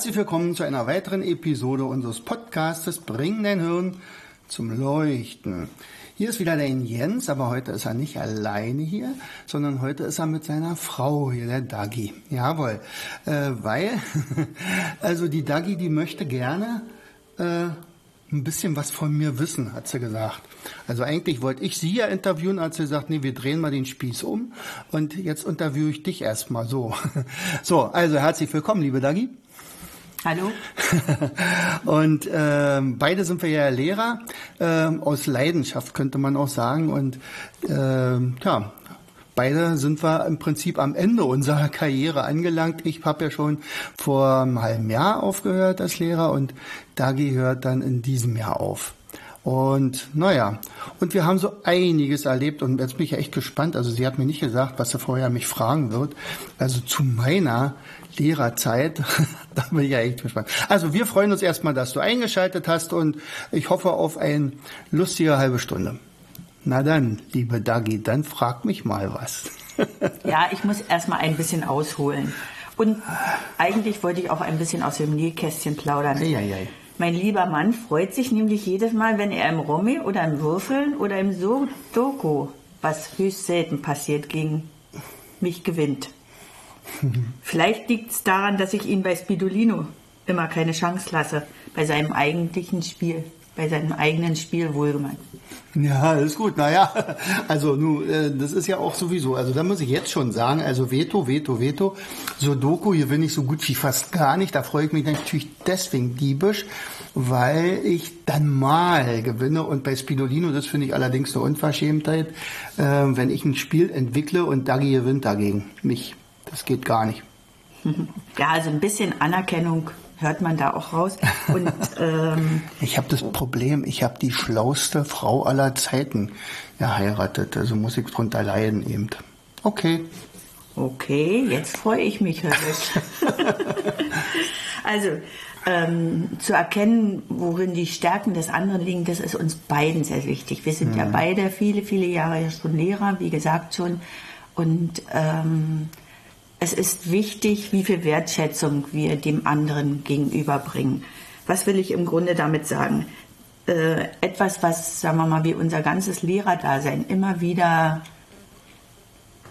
Herzlich willkommen zu einer weiteren Episode unseres Podcastes Bring dein Hirn zum Leuchten. Hier ist wieder der Jens, aber heute ist er nicht alleine hier, sondern heute ist er mit seiner Frau hier, der Dagi. Jawohl, äh, weil, also die Dagi, die möchte gerne äh, ein bisschen was von mir wissen, hat sie gesagt. Also eigentlich wollte ich sie ja interviewen, als sie sagt, nee, wir drehen mal den Spieß um und jetzt interviewe ich dich erstmal so. So, also herzlich willkommen, liebe Dagi. Hallo. und ähm, beide sind wir ja Lehrer ähm, aus Leidenschaft, könnte man auch sagen. Und ähm, ja, beide sind wir im Prinzip am Ende unserer Karriere angelangt. Ich habe ja schon vor einem halben Jahr aufgehört als Lehrer und Dagi hört dann in diesem Jahr auf. Und naja, und wir haben so einiges erlebt und jetzt bin ich echt gespannt. Also sie hat mir nicht gesagt, was sie vorher mich fragen wird. Also zu meiner Lehrerzeit, da bin ich ja echt gespannt. Also wir freuen uns erstmal, dass du eingeschaltet hast und ich hoffe auf eine lustige halbe Stunde. Na dann, liebe Dagi, dann frag mich mal was. ja, ich muss erstmal ein bisschen ausholen. Und eigentlich wollte ich auch ein bisschen aus dem Nähkästchen plaudern. Ei, ei, ei. Mein lieber Mann freut sich nämlich jedes Mal, wenn er im Romy oder im Würfeln oder im Sudoku, was höchst selten passiert, gegen mich gewinnt. Vielleicht liegt es daran, dass ich ihn bei Spidolino immer keine Chance lasse, bei seinem eigentlichen Spiel, bei seinem eigenen Spiel wohlgemeint. Ja, ist gut. Naja, also nu, äh, das ist ja auch sowieso. Also da muss ich jetzt schon sagen, also Veto, Veto, Veto. Sudoku gewinne ich so gut wie fast gar nicht. Da freue ich mich natürlich deswegen diebisch, weil ich dann mal gewinne. Und bei Spidolino, das finde ich allerdings eine Unverschämtheit, äh, wenn ich ein Spiel entwickle und Dagi gewinnt dagegen. Mich. Das geht gar nicht. Ja, also ein bisschen Anerkennung hört man da auch raus. Und, ähm, ich habe das Problem, ich habe die schlauste Frau aller Zeiten geheiratet. Also muss ich drunter leiden eben. Okay. Okay, jetzt freue ich mich also ähm, zu erkennen, worin die Stärken des anderen liegen, das ist uns beiden sehr wichtig. Wir sind mhm. ja beide viele, viele Jahre schon Lehrer, wie gesagt schon. Und ähm, es ist wichtig, wie viel Wertschätzung wir dem anderen gegenüberbringen. Was will ich im Grunde damit sagen? Äh, etwas, was, sagen wir mal, wie unser ganzes Lehrerdasein immer wieder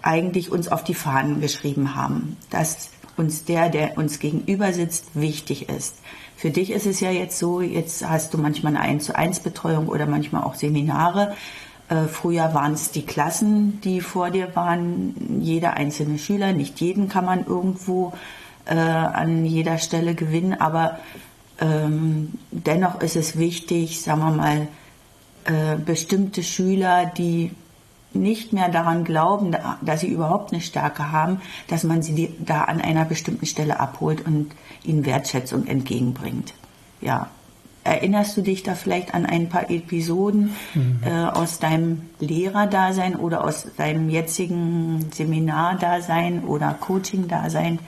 eigentlich uns auf die Fahnen geschrieben haben, dass uns der, der uns gegenüber sitzt, wichtig ist. Für dich ist es ja jetzt so, jetzt hast du manchmal eine 1 zu 1 Betreuung oder manchmal auch Seminare früher waren es die Klassen, die vor dir waren, jeder einzelne Schüler. Nicht jeden kann man irgendwo äh, an jeder Stelle gewinnen, aber ähm, dennoch ist es wichtig, sagen wir mal, äh, bestimmte Schüler, die nicht mehr daran glauben, dass sie überhaupt eine Stärke haben, dass man sie da an einer bestimmten Stelle abholt und ihnen Wertschätzung entgegenbringt. Ja, Erinnerst du dich da vielleicht an ein paar Episoden mhm. äh, aus deinem Lehrerdasein oder aus deinem jetzigen Seminardasein oder Coaching-Dasein?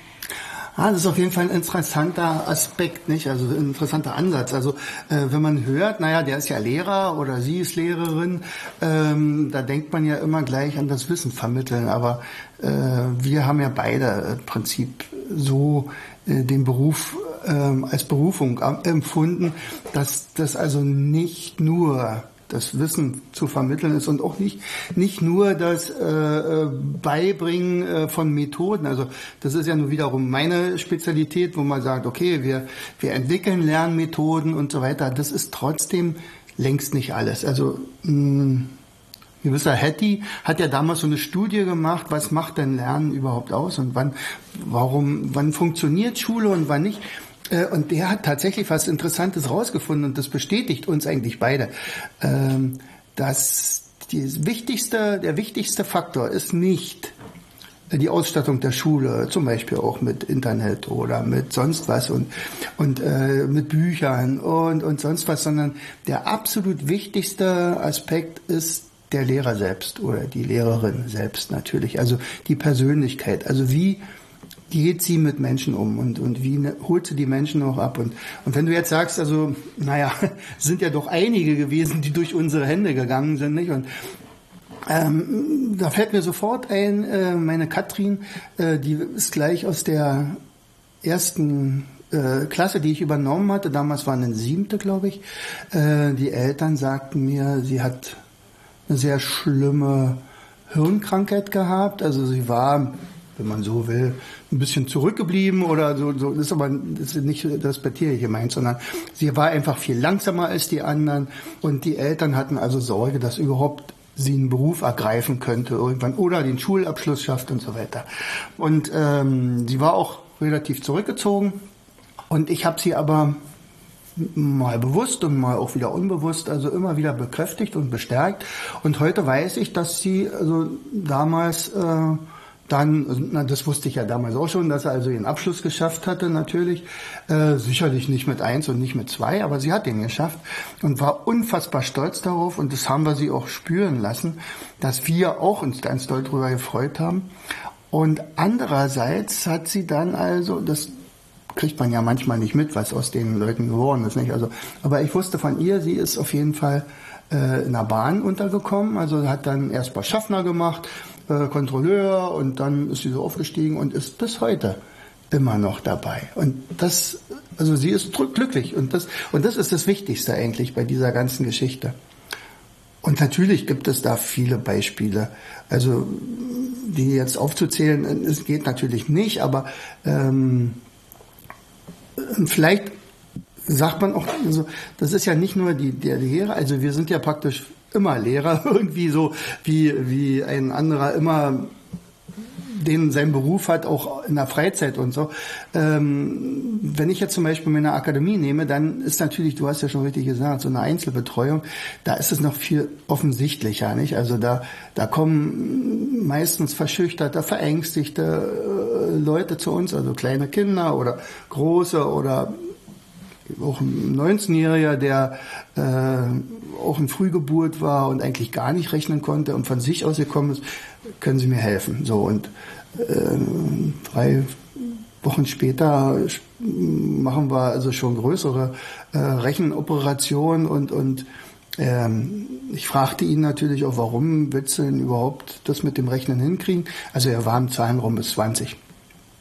Ah, das ist auf jeden Fall ein interessanter Aspekt, nicht? Also ein interessanter Ansatz. Also äh, wenn man hört, naja, der ist ja Lehrer oder sie ist Lehrerin, ähm, da denkt man ja immer gleich an das Wissen vermitteln. Aber äh, wir haben ja beide im Prinzip so äh, den Beruf ähm, als Berufung empfunden, dass das also nicht nur das Wissen zu vermitteln ist und auch nicht, nicht nur das äh, äh, Beibringen äh, von Methoden. Also das ist ja nun wiederum meine Spezialität, wo man sagt, okay, wir, wir entwickeln Lernmethoden und so weiter. Das ist trotzdem längst nicht alles. Also mh, Gewisser Hattie hat ja damals so eine Studie gemacht, was macht denn Lernen überhaupt aus und wann, warum, wann funktioniert Schule und wann nicht. Äh, und der hat tatsächlich was Interessantes rausgefunden und das bestätigt uns eigentlich beide, ähm, dass wichtigste, der wichtigste Faktor ist nicht die Ausstattung der Schule, zum Beispiel auch mit Internet oder mit sonst was und, und äh, mit Büchern und, und sonst was, sondern der absolut wichtigste Aspekt ist der Lehrer selbst oder die Lehrerin selbst natürlich. Also die Persönlichkeit. Also wie geht sie mit Menschen um und, und wie ne, holt sie die Menschen auch ab? Und, und wenn du jetzt sagst, also, naja, sind ja doch einige gewesen, die durch unsere Hände gegangen sind, nicht? Und ähm, da fällt mir sofort ein, äh, meine Katrin, äh, die ist gleich aus der ersten äh, Klasse, die ich übernommen hatte, damals waren eine siebte, glaube ich, äh, die Eltern sagten mir, sie hat eine sehr schlimme Hirnkrankheit gehabt. Also sie war, wenn man so will, ein bisschen zurückgeblieben oder so. so das ist aber das ist nicht respektiere ich gemeint, sondern sie war einfach viel langsamer als die anderen und die Eltern hatten also Sorge, dass überhaupt sie einen Beruf ergreifen könnte irgendwann oder den Schulabschluss schafft und so weiter. Und ähm, sie war auch relativ zurückgezogen und ich habe sie aber mal bewusst und mal auch wieder unbewusst, also immer wieder bekräftigt und bestärkt. Und heute weiß ich, dass sie also damals äh, dann, das wusste ich ja damals auch schon, dass er also ihren Abschluss geschafft hatte, natürlich. Äh, sicherlich nicht mit eins und nicht mit zwei, aber sie hat den geschafft und war unfassbar stolz darauf und das haben wir sie auch spüren lassen, dass wir auch uns ganz doll darüber gefreut haben. Und andererseits hat sie dann also, das kriegt man ja manchmal nicht mit, was aus den Leuten geworden ist. Nicht? Also, aber ich wusste von ihr, sie ist auf jeden Fall äh, in der Bahn untergekommen, also hat dann erst bei Schaffner gemacht, äh, Kontrolleur und dann ist sie so aufgestiegen und ist bis heute immer noch dabei. Und das, also sie ist glücklich und das, und das ist das Wichtigste eigentlich bei dieser ganzen Geschichte. Und natürlich gibt es da viele Beispiele. Also die jetzt aufzuzählen, es geht natürlich nicht, aber ähm, vielleicht sagt man auch, also das ist ja nicht nur die, der Lehrer, also wir sind ja praktisch immer Lehrer, irgendwie so wie, wie ein anderer immer den sein Beruf hat, auch in der Freizeit und so. Ähm, wenn ich jetzt zum Beispiel meine Akademie nehme, dann ist natürlich, du hast ja schon richtig gesagt, so eine Einzelbetreuung, da ist es noch viel offensichtlicher, nicht? Also da, da kommen meistens verschüchterte, verängstigte äh, Leute zu uns, also kleine Kinder oder große oder auch ein 19-Jähriger, der äh, auch in Frühgeburt war und eigentlich gar nicht rechnen konnte und von sich aus gekommen ist, können Sie mir helfen? So und äh, drei Wochen später machen wir also schon größere äh, Rechenoperationen und und ähm, ich fragte ihn natürlich auch, warum willst du denn überhaupt das mit dem Rechnen hinkriegen? Also er war im Zahlenraum bis 20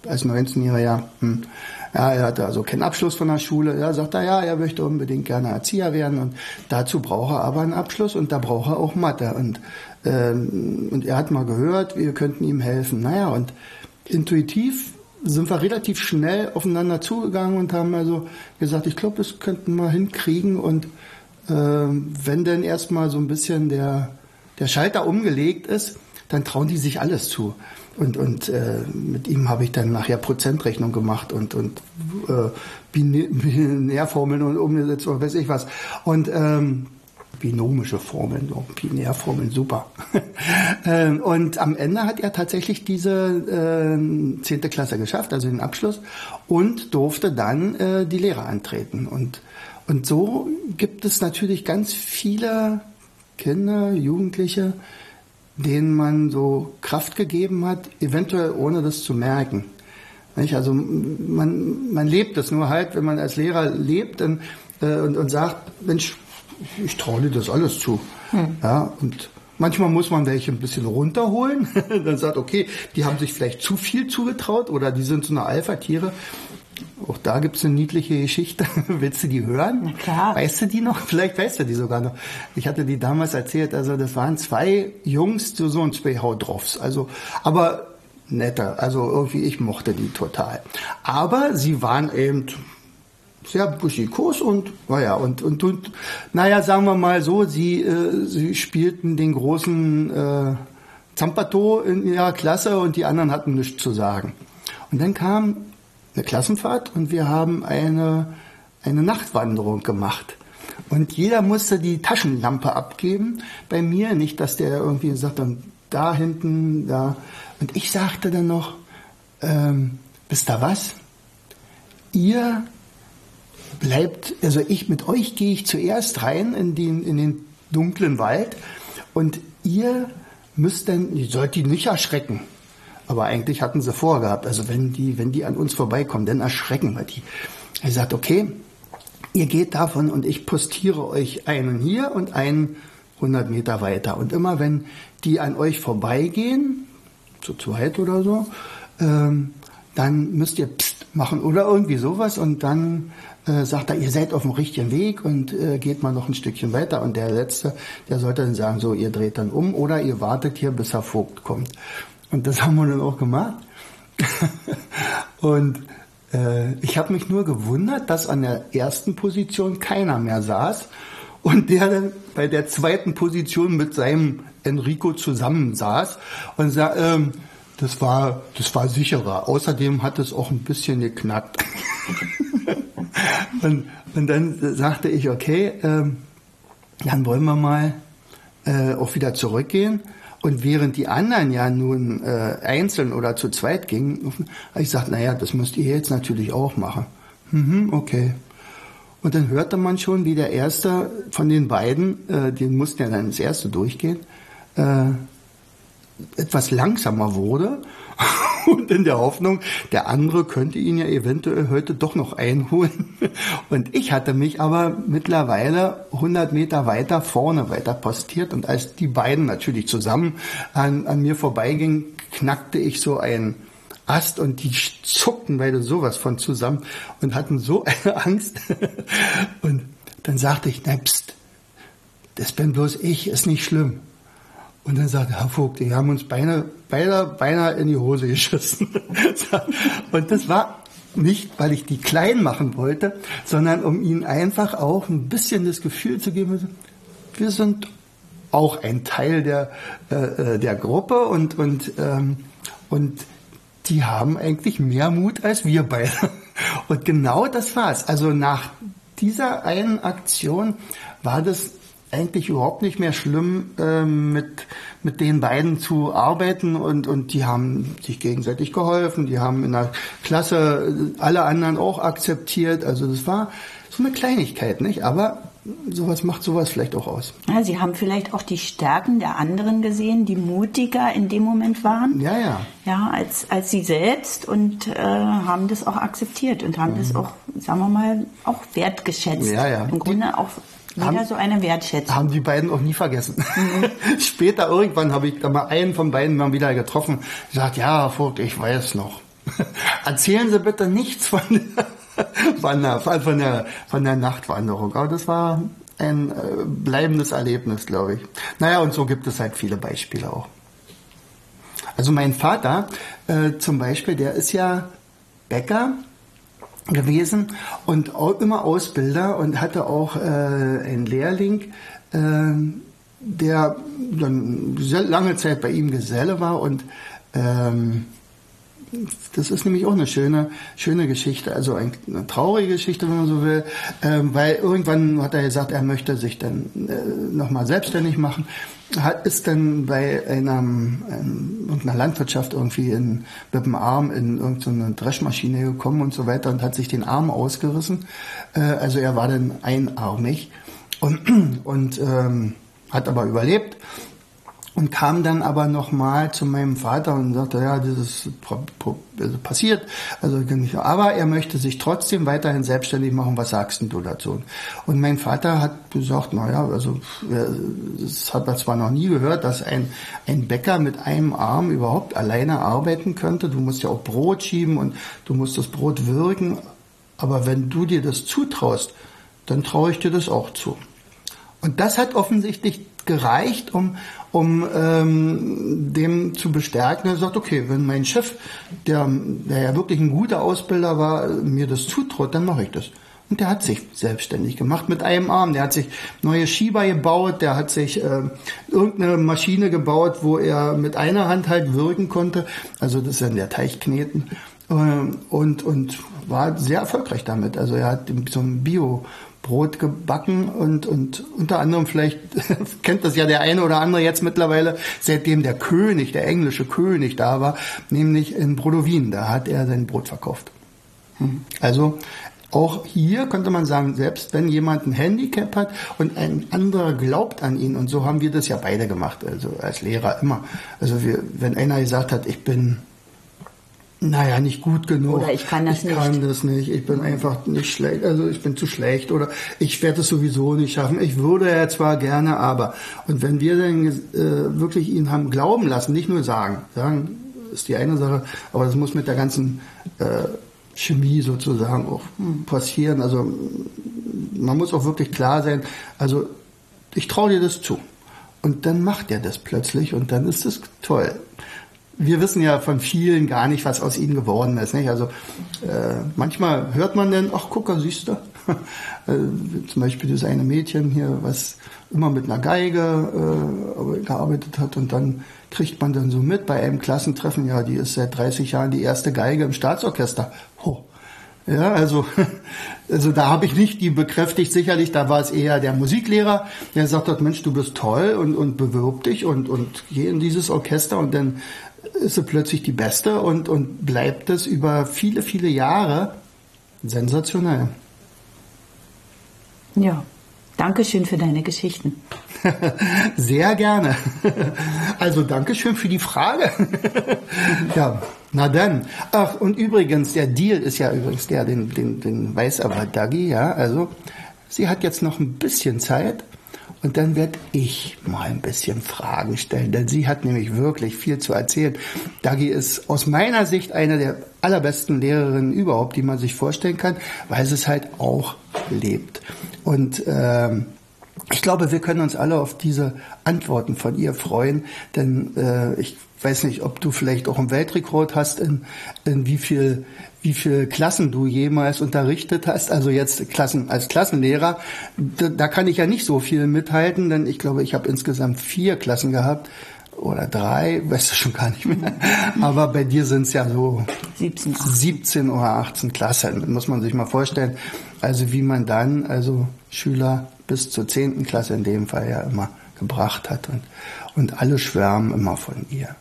als 19-Jähriger. Hm. Ja, er hatte also keinen Abschluss von der Schule. Er sagt er, ja, er möchte unbedingt gerne Erzieher werden und dazu braucht er aber einen Abschluss und da braucht er auch Mathe. Und, ähm, und er hat mal gehört, wir könnten ihm helfen. Naja, und intuitiv sind wir relativ schnell aufeinander zugegangen und haben also gesagt, ich glaube, das könnten wir hinkriegen und äh, wenn denn erstmal so ein bisschen der, der Schalter umgelegt ist, dann trauen die sich alles zu. Und, und äh, mit ihm habe ich dann nachher Prozentrechnung gemacht und, und äh, Binärformeln und umgesetzt und weiß ich was. Und ähm, binomische Formeln, Binärformeln, super. Ähm, und am Ende hat er tatsächlich diese äh, 10. Klasse geschafft, also den Abschluss, und durfte dann äh, die Lehre antreten. Und, und so gibt es natürlich ganz viele Kinder, Jugendliche, denen man so Kraft gegeben hat, eventuell ohne das zu merken. Nicht? Also man, man lebt das nur halt, wenn man als Lehrer lebt und, äh, und, und sagt, Mensch, ich traue dir das alles zu. Hm. Ja, und manchmal muss man welche ein bisschen runterholen. Dann sagt, okay, die haben sich vielleicht zu viel zugetraut oder die sind so eine Alpha-Tiere. Auch da gibt es eine niedliche Geschichte. Willst du die hören? Na klar. Weißt du die noch? Vielleicht weißt du die sogar noch. Ich hatte die damals erzählt. Also das waren zwei Jungs, so, so ein zwei Hautdroffs. Also, aber netter. Also irgendwie, ich mochte die total. Aber sie waren eben sehr buschikos und naja und, und und naja sagen wir mal so sie äh, sie spielten den großen äh, Zampato in ihrer Klasse und die anderen hatten nichts zu sagen und dann kam eine Klassenfahrt und wir haben eine, eine Nachtwanderung gemacht. Und jeder musste die Taschenlampe abgeben. Bei mir nicht, dass der irgendwie sagt, dann da hinten, da. Und ich sagte dann noch, ähm, wisst ihr was? Ihr bleibt, also ich mit euch gehe ich zuerst rein in den, in den dunklen Wald und ihr müsst dann, ihr sollt die nicht erschrecken. Aber eigentlich hatten sie vorgehabt, also wenn die, wenn die an uns vorbeikommen, dann erschrecken wir die. Er sagt, okay, ihr geht davon und ich postiere euch einen hier und einen 100 Meter weiter. Und immer wenn die an euch vorbeigehen, zu zweit oder so, ähm, dann müsst ihr Psst machen oder irgendwie sowas und dann äh, sagt er, ihr seid auf dem richtigen Weg und äh, geht mal noch ein Stückchen weiter und der Letzte, der sollte dann sagen, so, ihr dreht dann um oder ihr wartet hier, bis Herr Vogt kommt. Und das haben wir dann auch gemacht. und äh, ich habe mich nur gewundert, dass an der ersten Position keiner mehr saß und der dann bei der zweiten Position mit seinem Enrico zusammensaß und sah, ähm, das war, das war sicherer. Außerdem hat es auch ein bisschen geknackt. und, und dann sagte ich, okay, ähm, dann wollen wir mal äh, auch wieder zurückgehen. Und während die anderen ja nun äh, einzeln oder zu zweit gingen, habe ich gesagt, naja, das müsst ihr jetzt natürlich auch machen. Mhm, okay. Und dann hörte man schon, wie der erste von den beiden, äh, den mussten ja dann ins erste durchgehen, äh, etwas langsamer wurde und in der Hoffnung, der andere könnte ihn ja eventuell heute doch noch einholen. Und ich hatte mich aber mittlerweile 100 Meter weiter vorne weiter postiert und als die beiden natürlich zusammen an, an mir vorbeigingen, knackte ich so ein Ast und die zuckten beide sowas von zusammen und hatten so eine Angst. Und dann sagte ich, na pst, das bin bloß ich, ist nicht schlimm. Und dann sagte Herr Vogt, die haben uns beinahe, beinahe, beinahe in die Hose geschissen. und das war nicht, weil ich die klein machen wollte, sondern um ihnen einfach auch ein bisschen das Gefühl zu geben, wir sind auch ein Teil der, äh, äh der Gruppe und, und, ähm, und die haben eigentlich mehr Mut als wir beide. Und genau das war's. Also nach dieser einen Aktion war das eigentlich überhaupt nicht mehr schlimm, äh, mit, mit den beiden zu arbeiten und, und die haben sich gegenseitig geholfen, die haben in der Klasse alle anderen auch akzeptiert. Also das war so eine Kleinigkeit, nicht? Aber sowas macht sowas vielleicht auch aus. Ja, Sie haben vielleicht auch die Stärken der anderen gesehen, die mutiger in dem Moment waren. Ja, ja. Ja, als, als Sie selbst und äh, haben das auch akzeptiert und haben mhm. das auch, sagen wir mal, auch wertgeschätzt. Ja, ja. Im Grunde auch wieder haben, so eine Wertschätzung. Haben die beiden auch nie vergessen. Mhm. Später irgendwann habe ich da mal einen von beiden mal wieder getroffen. Gesagt, ja, Vogt, ich weiß noch. Erzählen Sie bitte nichts von der von der, von der, von der Nachtwanderung. Aber das war ein äh, bleibendes Erlebnis, glaube ich. Naja, und so gibt es halt viele Beispiele auch. Also mein Vater äh, zum Beispiel, der ist ja Bäcker gewesen und auch immer Ausbilder und hatte auch äh, einen Lehrling, äh, der dann lange Zeit bei ihm Geselle war und ähm, das ist nämlich auch eine schöne, schöne Geschichte, also eine traurige Geschichte, wenn man so will, ähm, weil irgendwann hat er gesagt, er möchte sich dann äh, nochmal selbstständig machen, hat, ist dann bei einer, ähm, Landwirtschaft irgendwie in, mit dem Arm in irgendeine Dreschmaschine gekommen und so weiter und hat sich den Arm ausgerissen. Äh, also er war dann einarmig und, und ähm, hat aber überlebt und kam dann aber nochmal zu meinem Vater und sagte, ja, das ist also passiert, also aber er möchte sich trotzdem weiterhin selbstständig machen. Was sagst du dazu? Und mein Vater hat gesagt, naja, also das hat er zwar noch nie gehört, dass ein ein Bäcker mit einem Arm überhaupt alleine arbeiten könnte. Du musst ja auch Brot schieben und du musst das Brot würgen. Aber wenn du dir das zutraust, dann traue ich dir das auch zu. Und das hat offensichtlich gereicht, um, um ähm, dem zu bestärken. Er sagt, okay, wenn mein Chef, der, der ja wirklich ein guter Ausbilder war, mir das zutraut, dann mache ich das. Und der hat sich selbstständig gemacht mit einem Arm. Der hat sich neue Schieber gebaut, der hat sich äh, irgendeine Maschine gebaut, wo er mit einer Hand halt wirken konnte. Also das ist ja der Teichkneten. Äh, und, und war sehr erfolgreich damit. Also er hat so ein Bio Brot gebacken und, und unter anderem vielleicht kennt das ja der eine oder andere jetzt mittlerweile, seitdem der König, der englische König da war, nämlich in Brodowin, da hat er sein Brot verkauft. Hm. Also auch hier könnte man sagen, selbst wenn jemand ein Handicap hat und ein anderer glaubt an ihn, und so haben wir das ja beide gemacht, also als Lehrer immer. Also wir, wenn einer gesagt hat, ich bin naja, nicht gut genug. Oder ich kann das ich nicht. Ich kann das nicht. Ich bin einfach nicht schlecht. Also ich bin zu schlecht oder ich werde es sowieso nicht schaffen. Ich würde ja zwar gerne, aber. Und wenn wir dann äh, wirklich ihn haben glauben lassen, nicht nur sagen, sagen ist die eine Sache, aber das muss mit der ganzen äh, Chemie sozusagen auch passieren. Also man muss auch wirklich klar sein. Also ich traue dir das zu. Und dann macht er das plötzlich und dann ist es toll wir wissen ja von vielen gar nicht, was aus ihnen geworden ist. Nicht? Also äh, manchmal hört man dann, ach guck, siehst du, äh, zum Beispiel das eine Mädchen hier, was immer mit einer Geige äh, gearbeitet hat und dann kriegt man dann so mit bei einem Klassentreffen, ja, die ist seit 30 Jahren die erste Geige im Staatsorchester. Oh. Ja, also, also da habe ich nicht die bekräftigt. Sicherlich, da war es eher der Musiklehrer, der sagt hat, Mensch, du bist toll und, und bewirb dich und, und geh in dieses Orchester und dann ist sie plötzlich die Beste und, und bleibt es über viele, viele Jahre sensationell. Ja, danke schön für deine Geschichten. Sehr gerne. Also danke schön für die Frage. Ja, na dann. Ach, und übrigens, der Deal ist ja übrigens der, den, den, den weiß aber Dagi, ja. Also, sie hat jetzt noch ein bisschen Zeit und dann werde ich mal ein bisschen Fragen stellen, denn sie hat nämlich wirklich viel zu erzählen. Dagi ist aus meiner Sicht eine der allerbesten Lehrerinnen überhaupt, die man sich vorstellen kann, weil sie es halt auch lebt. Und ähm, ich glaube, wir können uns alle auf diese Antworten von ihr freuen, denn äh, ich weiß nicht, ob du vielleicht auch einen Weltrekord hast, in, in wie viel wie viele Klassen du jemals unterrichtet hast. Also jetzt Klassen als Klassenlehrer, da, da kann ich ja nicht so viel mithalten, denn ich glaube, ich habe insgesamt vier Klassen gehabt oder drei, weißt du schon gar nicht mehr. Aber bei dir sind es ja so 17, 17 oder 18 Klassen, muss man sich mal vorstellen. Also wie man dann, also Schüler bis zur zehnten Klasse in dem Fall ja immer gebracht hat und, und alle schwärmen immer von ihr.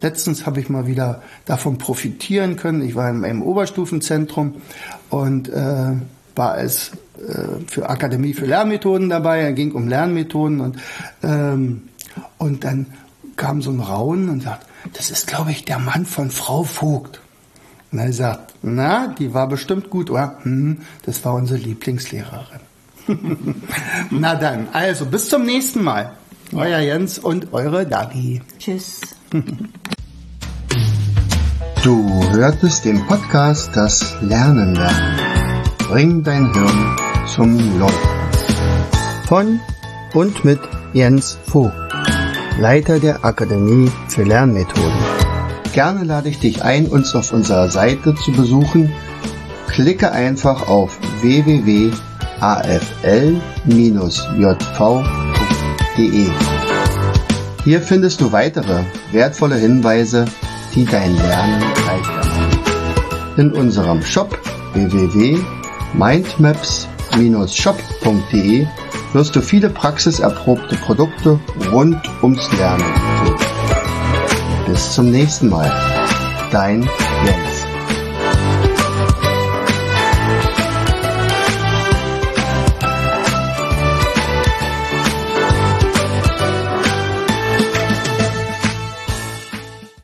Letztens habe ich mal wieder davon profitieren können. Ich war in einem Oberstufenzentrum und äh, war als äh, für Akademie für Lernmethoden dabei. Es ging um Lernmethoden und ähm, und dann kam so ein Raunen und sagt, das ist, glaube ich, der Mann von Frau Vogt. Und er sagt, na, die war bestimmt gut, oder? Hm, das war unsere Lieblingslehrerin. na dann, also bis zum nächsten Mal. Euer Jens und eure Dagi. Tschüss. Du hörtest den Podcast Das Lernen lernen. Bring dein Hirn zum Laufen. Von und mit Jens Vogt, Leiter der Akademie für Lernmethoden. Gerne lade ich dich ein, uns auf unserer Seite zu besuchen. Klicke einfach auf www.afl-jv.de. Hier findest du weitere wertvolle Hinweise, die dein Lernen machen. In unserem Shop www.mindmaps-shop.de wirst du viele praxiserprobte Produkte rund ums Lernen finden. Bis zum nächsten Mal. Dein Jens.